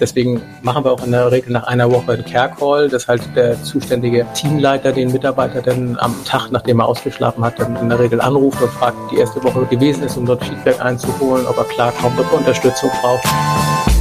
Deswegen machen wir auch in der Regel nach einer Woche einen Care Call, dass halt der zuständige Teamleiter den Mitarbeiter dann am Tag, nachdem er ausgeschlafen hat, dann in der Regel anruft und fragt, die erste Woche gewesen ist, um dort Feedback einzuholen, ob er klarkommt, ob er Unterstützung braucht.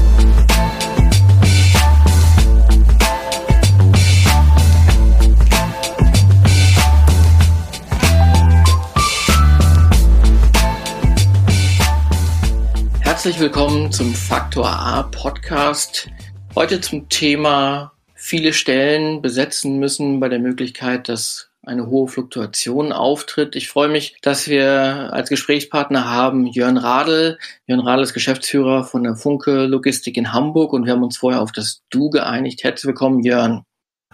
Herzlich willkommen zum Faktor A Podcast. Heute zum Thema viele Stellen besetzen müssen bei der Möglichkeit, dass eine hohe Fluktuation auftritt. Ich freue mich, dass wir als Gesprächspartner haben Jörn Radl. Jörn Radl ist Geschäftsführer von der Funke Logistik in Hamburg und wir haben uns vorher auf das Du geeinigt. Herzlich willkommen, Jörn.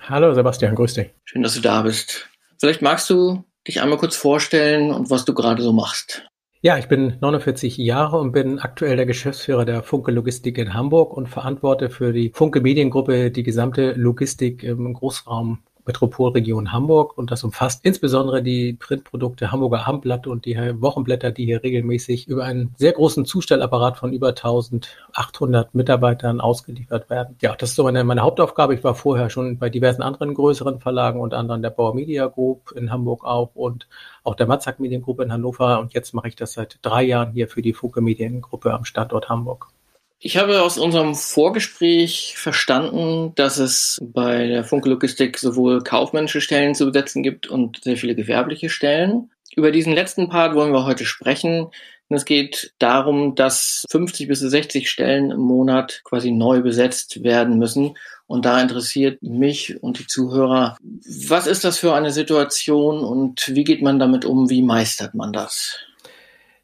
Hallo Sebastian, grüß dich. Schön, dass du da bist. Vielleicht magst du dich einmal kurz vorstellen und was du gerade so machst. Ja, ich bin 49 Jahre und bin aktuell der Geschäftsführer der Funke Logistik in Hamburg und verantworte für die Funke Mediengruppe die gesamte Logistik im Großraum Metropolregion Hamburg und das umfasst insbesondere die Printprodukte Hamburger Abendblatt und die Wochenblätter, die hier regelmäßig über einen sehr großen Zustellapparat von über 1800 Mitarbeitern ausgeliefert werden. Ja, das ist so meine, meine Hauptaufgabe. Ich war vorher schon bei diversen anderen größeren Verlagen, unter anderem der Bauer Media Group in Hamburg auch und auch der Matzak Mediengruppe in Hannover und jetzt mache ich das seit drei Jahren hier für die Funke Mediengruppe am Standort Hamburg. Ich habe aus unserem Vorgespräch verstanden, dass es bei der Funke Logistik sowohl kaufmännische Stellen zu besetzen gibt und sehr viele gewerbliche Stellen. Über diesen letzten Part wollen wir heute sprechen. Es geht darum, dass 50 bis 60 Stellen im Monat quasi neu besetzt werden müssen. Und da interessiert mich und die Zuhörer, was ist das für eine Situation und wie geht man damit um? Wie meistert man das?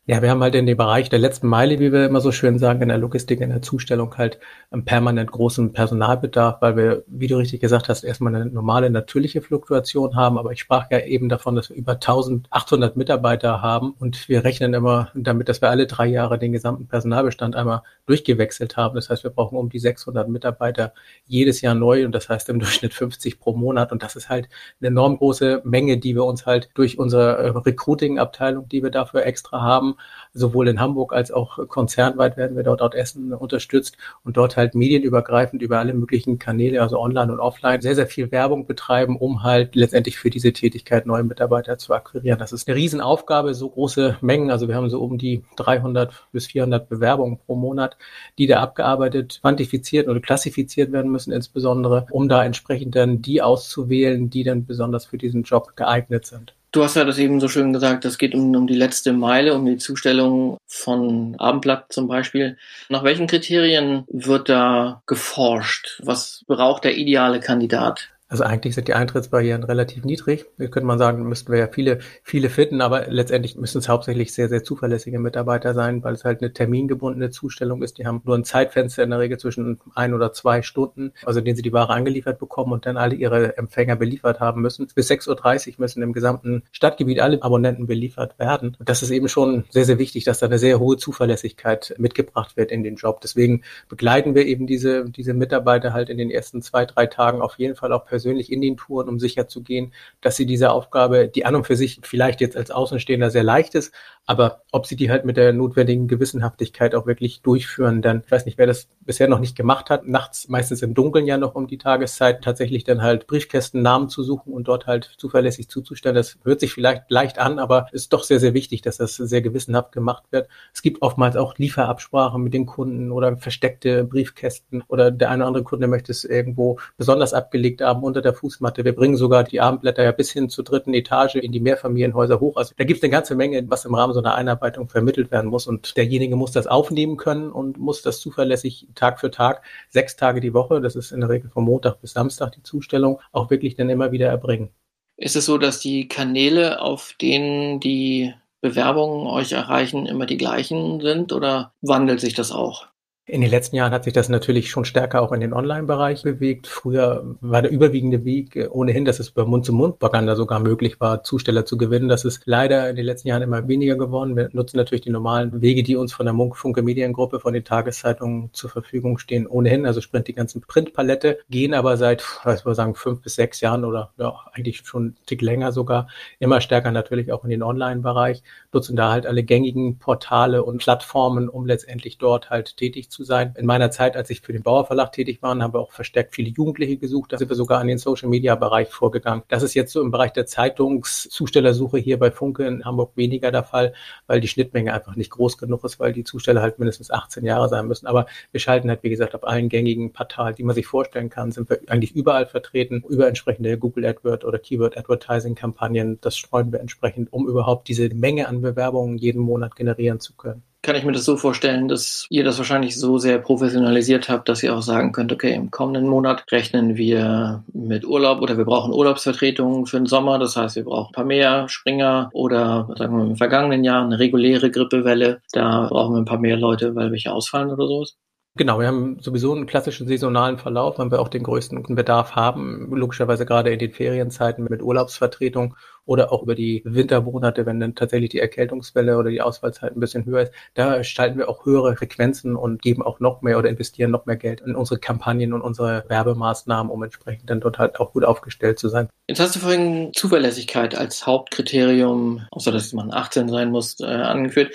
Ja, wir haben halt in dem Bereich der letzten Meile, wie wir immer so schön sagen, in der Logistik, in der Zustellung halt einen permanent großen Personalbedarf, weil wir, wie du richtig gesagt hast, erstmal eine normale, natürliche Fluktuation haben. Aber ich sprach ja eben davon, dass wir über 1800 Mitarbeiter haben und wir rechnen immer damit, dass wir alle drei Jahre den gesamten Personalbestand einmal durchgewechselt haben. Das heißt, wir brauchen um die 600 Mitarbeiter jedes Jahr neu und das heißt im Durchschnitt 50 pro Monat. Und das ist halt eine enorm große Menge, die wir uns halt durch unsere äh, Recruiting-Abteilung, die wir dafür extra haben, Sowohl in Hamburg als auch konzernweit werden wir dort out Essen unterstützt und dort halt medienübergreifend über alle möglichen Kanäle, also online und offline, sehr, sehr viel Werbung betreiben, um halt letztendlich für diese Tätigkeit neue Mitarbeiter zu akquirieren. Das ist eine Riesenaufgabe, so große Mengen. Also wir haben so um die 300 bis 400 Bewerbungen pro Monat, die da abgearbeitet, quantifiziert oder klassifiziert werden müssen, insbesondere, um da entsprechend dann die auszuwählen, die dann besonders für diesen Job geeignet sind. Du hast ja das eben so schön gesagt, es geht um, um die letzte Meile, um die Zustellung von Abendblatt zum Beispiel. Nach welchen Kriterien wird da geforscht? Was braucht der ideale Kandidat? Also eigentlich sind die Eintrittsbarrieren relativ niedrig. Da könnte man sagen, müssten wir ja viele, viele finden, aber letztendlich müssen es hauptsächlich sehr, sehr zuverlässige Mitarbeiter sein, weil es halt eine termingebundene Zustellung ist. Die haben nur ein Zeitfenster in der Regel zwischen ein oder zwei Stunden, also den sie die Ware angeliefert bekommen und dann alle ihre Empfänger beliefert haben müssen. Bis 6.30 Uhr müssen im gesamten Stadtgebiet alle Abonnenten beliefert werden. Und das ist eben schon sehr, sehr wichtig, dass da eine sehr hohe Zuverlässigkeit mitgebracht wird in den Job. Deswegen begleiten wir eben diese, diese Mitarbeiter halt in den ersten zwei, drei Tagen auf jeden Fall auch persönlich persönlich in den Touren, um sicherzugehen, dass sie diese Aufgabe, die an und für sich vielleicht jetzt als Außenstehender sehr leicht ist, aber ob sie die halt mit der notwendigen Gewissenhaftigkeit auch wirklich durchführen, dann, ich weiß nicht, wer das bisher noch nicht gemacht hat, nachts meistens im Dunkeln ja noch um die Tageszeit tatsächlich dann halt Briefkästen Namen zu suchen und dort halt zuverlässig zuzustellen. Das hört sich vielleicht leicht an, aber ist doch sehr, sehr wichtig, dass das sehr gewissenhaft gemacht wird. Es gibt oftmals auch Lieferabsprachen mit den Kunden oder versteckte Briefkästen oder der eine oder andere Kunde möchte es irgendwo besonders abgelegt haben unter der Fußmatte. Wir bringen sogar die Abendblätter ja bis hin zur dritten Etage in die Mehrfamilienhäuser hoch. Also da gibt es eine ganze Menge, was im Rahmen so einer Einarbeitung vermittelt werden muss. Und derjenige muss das aufnehmen können und muss das zuverlässig Tag für Tag, sechs Tage die Woche, das ist in der Regel von Montag bis Samstag die Zustellung, auch wirklich dann immer wieder erbringen. Ist es so, dass die Kanäle, auf denen die Bewerbungen euch erreichen, immer die gleichen sind oder wandelt sich das auch? In den letzten Jahren hat sich das natürlich schon stärker auch in den Online-Bereich bewegt. Früher war der überwiegende Weg äh, ohnehin, dass es über Mund-zu-Mund-Propaganda sogar möglich war, Zusteller zu gewinnen. Das ist leider in den letzten Jahren immer weniger geworden. Wir nutzen natürlich die normalen Wege, die uns von der Funke Mediengruppe, von den Tageszeitungen zur Verfügung stehen, ohnehin. Also sprint die ganzen Printpalette, gehen aber seit, was wir sagen, fünf bis sechs Jahren oder ja, eigentlich schon einen Tick länger sogar, immer stärker natürlich auch in den Online-Bereich, nutzen da halt alle gängigen Portale und Plattformen, um letztendlich dort halt tätig zu sein. In meiner Zeit, als ich für den Bauer Verlag tätig war, haben wir auch verstärkt viele Jugendliche gesucht. Da sind wir sogar an den Social Media Bereich vorgegangen. Das ist jetzt so im Bereich der Zeitungszustellersuche hier bei Funke in Hamburg weniger der Fall, weil die Schnittmenge einfach nicht groß genug ist, weil die Zusteller halt mindestens 18 Jahre sein müssen. Aber wir schalten halt, wie gesagt, auf allen gängigen Portalen, die man sich vorstellen kann, sind wir eigentlich überall vertreten, über entsprechende Google AdWord oder Keyword Advertising Kampagnen. Das streuen wir entsprechend, um überhaupt diese Menge an Bewerbungen jeden Monat generieren zu können kann ich mir das so vorstellen, dass ihr das wahrscheinlich so sehr professionalisiert habt, dass ihr auch sagen könnt, okay, im kommenden Monat rechnen wir mit Urlaub oder wir brauchen Urlaubsvertretungen für den Sommer. Das heißt, wir brauchen ein paar mehr Springer oder sagen wir im vergangenen Jahr eine reguläre Grippewelle. Da brauchen wir ein paar mehr Leute, weil welche ausfallen oder sowas. Genau, wir haben sowieso einen klassischen saisonalen Verlauf, weil wir auch den größten Bedarf haben, logischerweise gerade in den Ferienzeiten mit Urlaubsvertretung oder auch über die Wintermonate, wenn dann tatsächlich die Erkältungswelle oder die Ausfallzeit ein bisschen höher ist. Da schalten wir auch höhere Frequenzen und geben auch noch mehr oder investieren noch mehr Geld in unsere Kampagnen und unsere Werbemaßnahmen, um entsprechend dann dort halt auch gut aufgestellt zu sein. Jetzt hast du vorhin Zuverlässigkeit als Hauptkriterium, außer dass man 18 sein muss, äh, angeführt.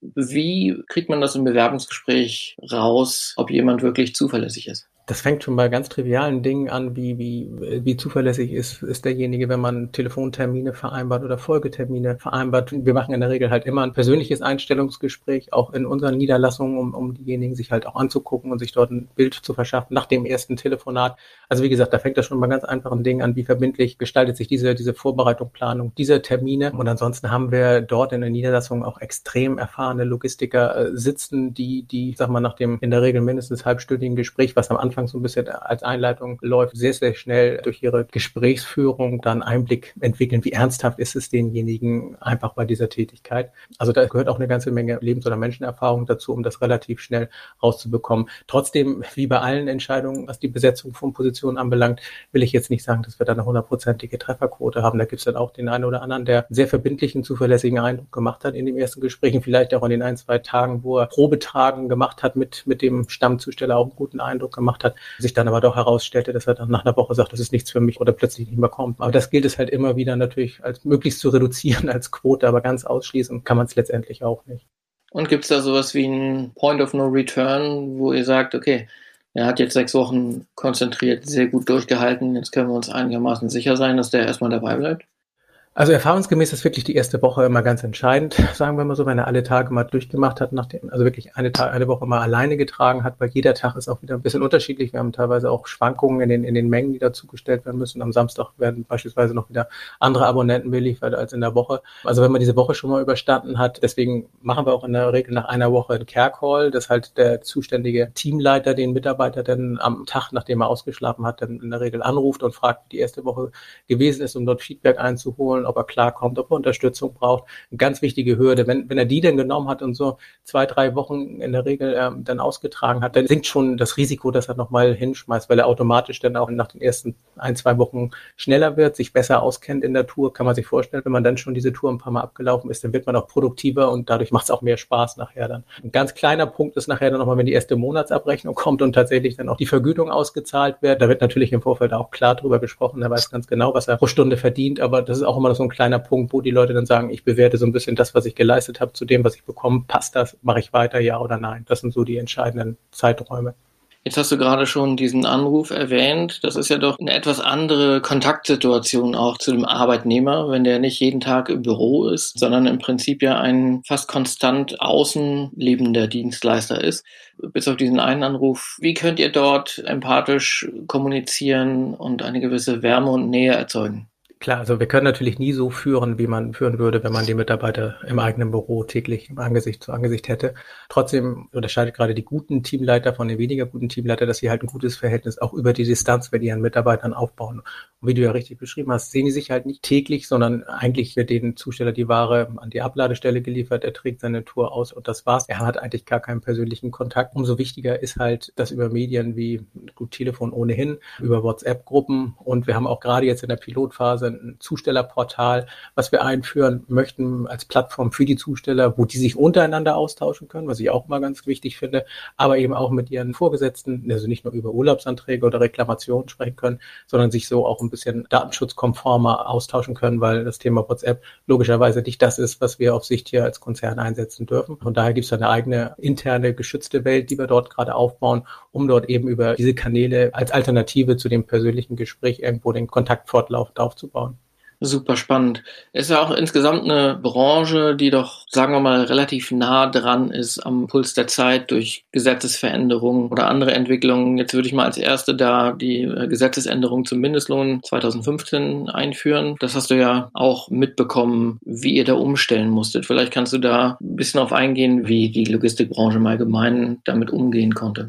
Wie kriegt man das im Bewerbungsgespräch raus, ob jemand wirklich zuverlässig ist? Das fängt schon bei ganz trivialen Dingen an, wie, wie, wie zuverlässig ist, ist derjenige, wenn man Telefontermine vereinbart oder Folgetermine vereinbart. Wir machen in der Regel halt immer ein persönliches Einstellungsgespräch, auch in unseren Niederlassungen, um, um diejenigen sich halt auch anzugucken und sich dort ein Bild zu verschaffen nach dem ersten Telefonat. Also wie gesagt, da fängt das schon bei ganz einfachen Dingen an, wie verbindlich gestaltet sich diese, diese Vorbereitung, Planung dieser Termine. Und ansonsten haben wir dort in der Niederlassung auch extrem erfahrene Logistiker äh, sitzen, die, die, sag mal, nach dem in der Regel mindestens halbstündigen Gespräch, was am Anfang so ein bisschen als Einleitung läuft, sehr, sehr schnell durch ihre Gesprächsführung dann Einblick entwickeln, wie ernsthaft ist es denjenigen einfach bei dieser Tätigkeit. Also da gehört auch eine ganze Menge Lebens- oder Menschenerfahrung dazu, um das relativ schnell rauszubekommen. Trotzdem, wie bei allen Entscheidungen, was die Besetzung von Positionen anbelangt, will ich jetzt nicht sagen, dass wir da eine hundertprozentige Trefferquote haben. Da gibt es dann auch den einen oder anderen, der sehr verbindlichen, zuverlässigen Eindruck gemacht hat in den ersten Gesprächen, vielleicht auch in den ein, zwei Tagen, wo er Probetragen gemacht hat mit, mit dem Stammzusteller auch einen guten Eindruck gemacht hat, sich dann aber doch herausstellte, dass er dann nach einer Woche sagt, das ist nichts für mich oder plötzlich nicht mehr kommt. Aber das gilt es halt immer wieder natürlich als möglichst zu reduzieren als Quote, aber ganz ausschließen kann man es letztendlich auch nicht. Und gibt es da sowas wie ein Point of No Return, wo ihr sagt, okay, er hat jetzt sechs Wochen konzentriert, sehr gut durchgehalten, jetzt können wir uns einigermaßen sicher sein, dass der erstmal dabei bleibt? Also erfahrungsgemäß ist wirklich die erste Woche immer ganz entscheidend, sagen wir mal so, wenn er alle Tage mal durchgemacht hat, nachdem, also wirklich eine, Tag, eine Woche mal alleine getragen hat, weil jeder Tag ist auch wieder ein bisschen unterschiedlich. Wir haben teilweise auch Schwankungen in den, in den Mengen, die dazugestellt werden müssen. Am Samstag werden beispielsweise noch wieder andere Abonnenten beliefert als in der Woche. Also wenn man diese Woche schon mal überstanden hat, deswegen machen wir auch in der Regel nach einer Woche einen Care Call, dass halt der zuständige Teamleiter den Mitarbeiter dann am Tag, nachdem er ausgeschlafen hat, dann in der Regel anruft und fragt, wie die erste Woche gewesen ist, um dort Feedback einzuholen wollen, ob er klarkommt, ob er Unterstützung braucht. Eine ganz wichtige Hürde. Wenn, wenn er die dann genommen hat und so zwei, drei Wochen in der Regel ähm, dann ausgetragen hat, dann sinkt schon das Risiko, dass er nochmal hinschmeißt, weil er automatisch dann auch nach den ersten ein, zwei Wochen schneller wird, sich besser auskennt in der Tour, kann man sich vorstellen. Wenn man dann schon diese Tour ein paar Mal abgelaufen ist, dann wird man auch produktiver und dadurch macht es auch mehr Spaß nachher dann. Ein ganz kleiner Punkt ist nachher dann nochmal, wenn die erste Monatsabrechnung kommt und tatsächlich dann auch die Vergütung ausgezahlt wird. Da wird natürlich im Vorfeld auch klar drüber gesprochen. Er weiß ganz genau, was er pro Stunde verdient, aber das ist auch immer so ein kleiner Punkt, wo die Leute dann sagen, ich bewerte so ein bisschen das, was ich geleistet habe, zu dem, was ich bekomme. Passt das? Mache ich weiter, ja oder nein? Das sind so die entscheidenden Zeiträume. Jetzt hast du gerade schon diesen Anruf erwähnt. Das ist ja doch eine etwas andere Kontaktsituation auch zu dem Arbeitnehmer, wenn der nicht jeden Tag im Büro ist, sondern im Prinzip ja ein fast konstant außen lebender Dienstleister ist. Bis auf diesen einen Anruf. Wie könnt ihr dort empathisch kommunizieren und eine gewisse Wärme und Nähe erzeugen? Klar, also wir können natürlich nie so führen, wie man führen würde, wenn man die Mitarbeiter im eigenen Büro täglich im Angesicht zu Angesicht hätte. Trotzdem unterscheidet gerade die guten Teamleiter von den weniger guten Teamleiter, dass sie halt ein gutes Verhältnis auch über die Distanz mit ihren Mitarbeitern aufbauen. Und wie du ja richtig beschrieben hast, sehen die sich halt nicht täglich, sondern eigentlich wird den Zusteller die Ware an die Abladestelle geliefert, er trägt seine Tour aus und das war's. Er hat eigentlich gar keinen persönlichen Kontakt. Umso wichtiger ist halt das über Medien wie gut Telefon ohnehin, über WhatsApp-Gruppen und wir haben auch gerade jetzt in der Pilotphase ein Zustellerportal, was wir einführen möchten als Plattform für die Zusteller, wo die sich untereinander austauschen können, was ich auch mal ganz wichtig finde, aber eben auch mit ihren Vorgesetzten, also nicht nur über Urlaubsanträge oder Reklamationen sprechen können, sondern sich so auch ein bisschen datenschutzkonformer austauschen können, weil das Thema WhatsApp logischerweise nicht das ist, was wir auf Sicht hier als Konzern einsetzen dürfen. Von daher gibt es eine eigene interne geschützte Welt, die wir dort gerade aufbauen, um dort eben über diese Kanäle als Alternative zu dem persönlichen Gespräch irgendwo den Kontakt fortlaufend aufzubauen. Super spannend. Ist ja auch insgesamt eine Branche, die doch, sagen wir mal, relativ nah dran ist am Puls der Zeit durch Gesetzesveränderungen oder andere Entwicklungen. Jetzt würde ich mal als erste da die äh, Gesetzesänderung zum Mindestlohn 2015 einführen. Das hast du ja auch mitbekommen, wie ihr da umstellen musstet. Vielleicht kannst du da ein bisschen auf eingehen, wie die Logistikbranche im Allgemeinen damit umgehen konnte.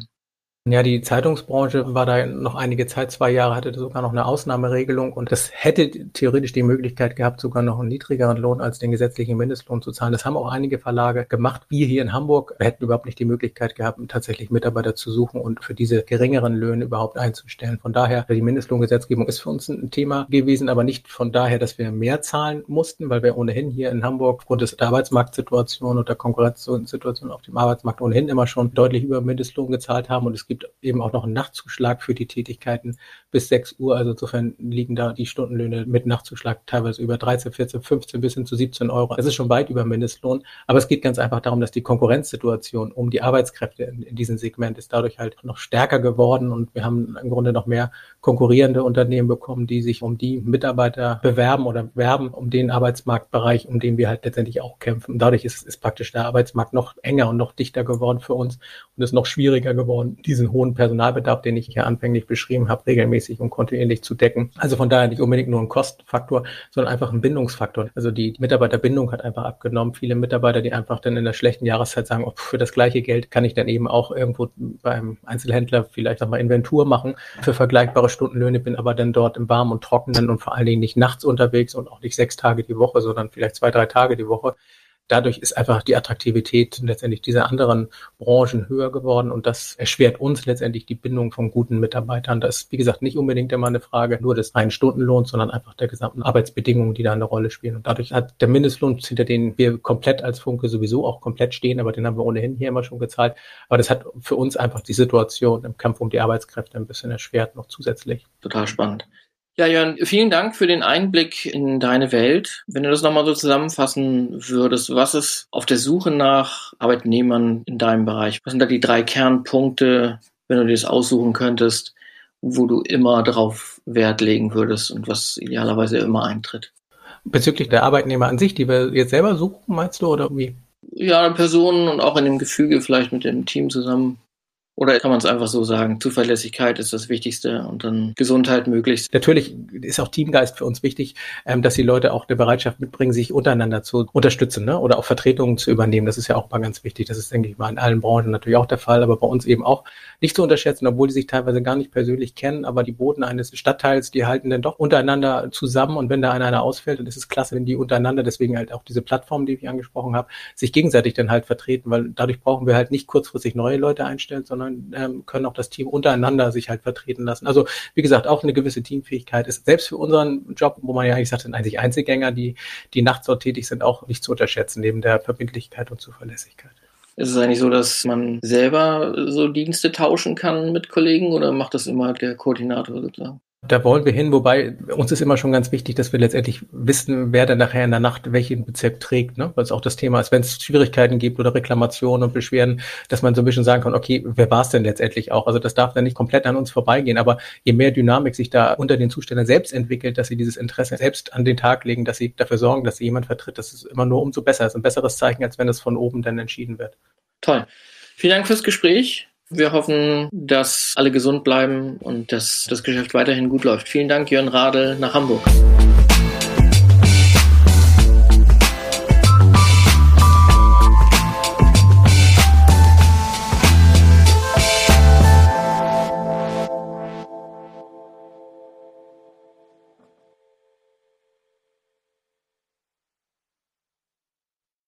Ja, die Zeitungsbranche war da noch einige Zeit, zwei Jahre hatte sogar noch eine Ausnahmeregelung und das hätte theoretisch die Möglichkeit gehabt, sogar noch einen niedrigeren Lohn als den gesetzlichen Mindestlohn zu zahlen. Das haben auch einige Verlage gemacht. Wir hier in Hamburg hätten überhaupt nicht die Möglichkeit gehabt, tatsächlich Mitarbeiter zu suchen und für diese geringeren Löhne überhaupt einzustellen. Von daher, die Mindestlohngesetzgebung ist für uns ein Thema gewesen, aber nicht von daher, dass wir mehr zahlen mussten, weil wir ohnehin hier in Hamburg aufgrund des Arbeitsmarktsituation und der Konkurrenzsituation auf dem Arbeitsmarkt ohnehin immer schon deutlich über Mindestlohn gezahlt haben und es gibt gibt eben auch noch einen Nachtzuschlag für die Tätigkeiten bis 6 Uhr. Also insofern liegen da die Stundenlöhne mit Nachtzuschlag teilweise über 13, 14, 15 bis hin zu 17 Euro. Das ist schon weit über Mindestlohn. Aber es geht ganz einfach darum, dass die Konkurrenzsituation um die Arbeitskräfte in, in diesem Segment ist dadurch halt noch stärker geworden und wir haben im Grunde noch mehr konkurrierende Unternehmen bekommen, die sich um die Mitarbeiter bewerben oder werben, um den Arbeitsmarktbereich, um den wir halt letztendlich auch kämpfen. Und dadurch ist, ist praktisch der Arbeitsmarkt noch enger und noch dichter geworden für uns und ist noch schwieriger geworden, diesen diesen hohen Personalbedarf, den ich hier anfänglich beschrieben habe, regelmäßig und kontinuierlich zu decken. Also von daher nicht unbedingt nur ein Kostenfaktor, sondern einfach ein Bindungsfaktor. Also die Mitarbeiterbindung hat einfach abgenommen. Viele Mitarbeiter, die einfach dann in der schlechten Jahreszeit sagen, oh, für das gleiche Geld kann ich dann eben auch irgendwo beim Einzelhändler vielleicht auch mal Inventur machen für vergleichbare Stundenlöhne, bin aber dann dort im Warmen und Trockenen und vor allen Dingen nicht nachts unterwegs und auch nicht sechs Tage die Woche, sondern vielleicht zwei, drei Tage die Woche dadurch ist einfach die Attraktivität letztendlich dieser anderen Branchen höher geworden und das erschwert uns letztendlich die Bindung von guten Mitarbeitern. Das ist, wie gesagt, nicht unbedingt immer eine Frage nur des reinen Stundenlohns, sondern einfach der gesamten Arbeitsbedingungen, die da eine Rolle spielen. Und dadurch hat der Mindestlohn, hinter den wir komplett als Funke sowieso auch komplett stehen, aber den haben wir ohnehin hier immer schon gezahlt. Aber das hat für uns einfach die Situation im Kampf um die Arbeitskräfte ein bisschen erschwert noch zusätzlich. Total spannend. Ja, Jörn, vielen Dank für den Einblick in deine Welt. Wenn du das nochmal so zusammenfassen würdest, was ist auf der Suche nach Arbeitnehmern in deinem Bereich? Was sind da die drei Kernpunkte, wenn du dir das aussuchen könntest, wo du immer darauf Wert legen würdest und was idealerweise immer eintritt? Bezüglich der Arbeitnehmer an sich, die wir jetzt selber suchen, meinst du, oder wie? Ja, Personen und auch in dem Gefüge vielleicht mit dem Team zusammen. Oder kann man es einfach so sagen? Zuverlässigkeit ist das Wichtigste und dann Gesundheit möglichst. Natürlich ist auch Teamgeist für uns wichtig, ähm, dass die Leute auch eine Bereitschaft mitbringen, sich untereinander zu unterstützen ne? oder auch Vertretungen zu übernehmen. Das ist ja auch mal ganz wichtig. Das ist, denke ich mal, in allen Branchen natürlich auch der Fall, aber bei uns eben auch nicht zu unterschätzen, obwohl die sich teilweise gar nicht persönlich kennen, aber die Boten eines Stadtteils, die halten dann doch untereinander zusammen und wenn da einer, einer ausfällt, dann ist es klasse, wenn die untereinander, deswegen halt auch diese Plattform, die ich angesprochen habe, sich gegenseitig dann halt vertreten, weil dadurch brauchen wir halt nicht kurzfristig neue Leute einstellen, sondern sondern ähm, können auch das Team untereinander sich halt vertreten lassen. Also wie gesagt, auch eine gewisse Teamfähigkeit ist selbst für unseren Job, wo man ja eigentlich sagt, sind eigentlich Einzelgänger, die, die nachts dort tätig sind, auch nicht zu unterschätzen, neben der Verbindlichkeit und Zuverlässigkeit. Ist es eigentlich so, dass man selber so Dienste tauschen kann mit Kollegen oder macht das immer der Koordinator sozusagen? Da wollen wir hin, wobei uns ist immer schon ganz wichtig, dass wir letztendlich wissen, wer dann nachher in der Nacht welchen Bezirk trägt, ne? Weil es auch das Thema ist, wenn es Schwierigkeiten gibt oder Reklamationen und Beschwerden, dass man so ein bisschen sagen kann, okay, wer war es denn letztendlich auch? Also das darf dann nicht komplett an uns vorbeigehen, aber je mehr Dynamik sich da unter den Zuständen selbst entwickelt, dass sie dieses Interesse selbst an den Tag legen, dass sie dafür sorgen, dass sie jemand vertritt, das ist immer nur umso besser. Das ist ein besseres Zeichen, als wenn es von oben dann entschieden wird. Toll. Vielen Dank fürs Gespräch. Wir hoffen, dass alle gesund bleiben und dass das Geschäft weiterhin gut läuft. Vielen Dank, Jörn Radel nach Hamburg.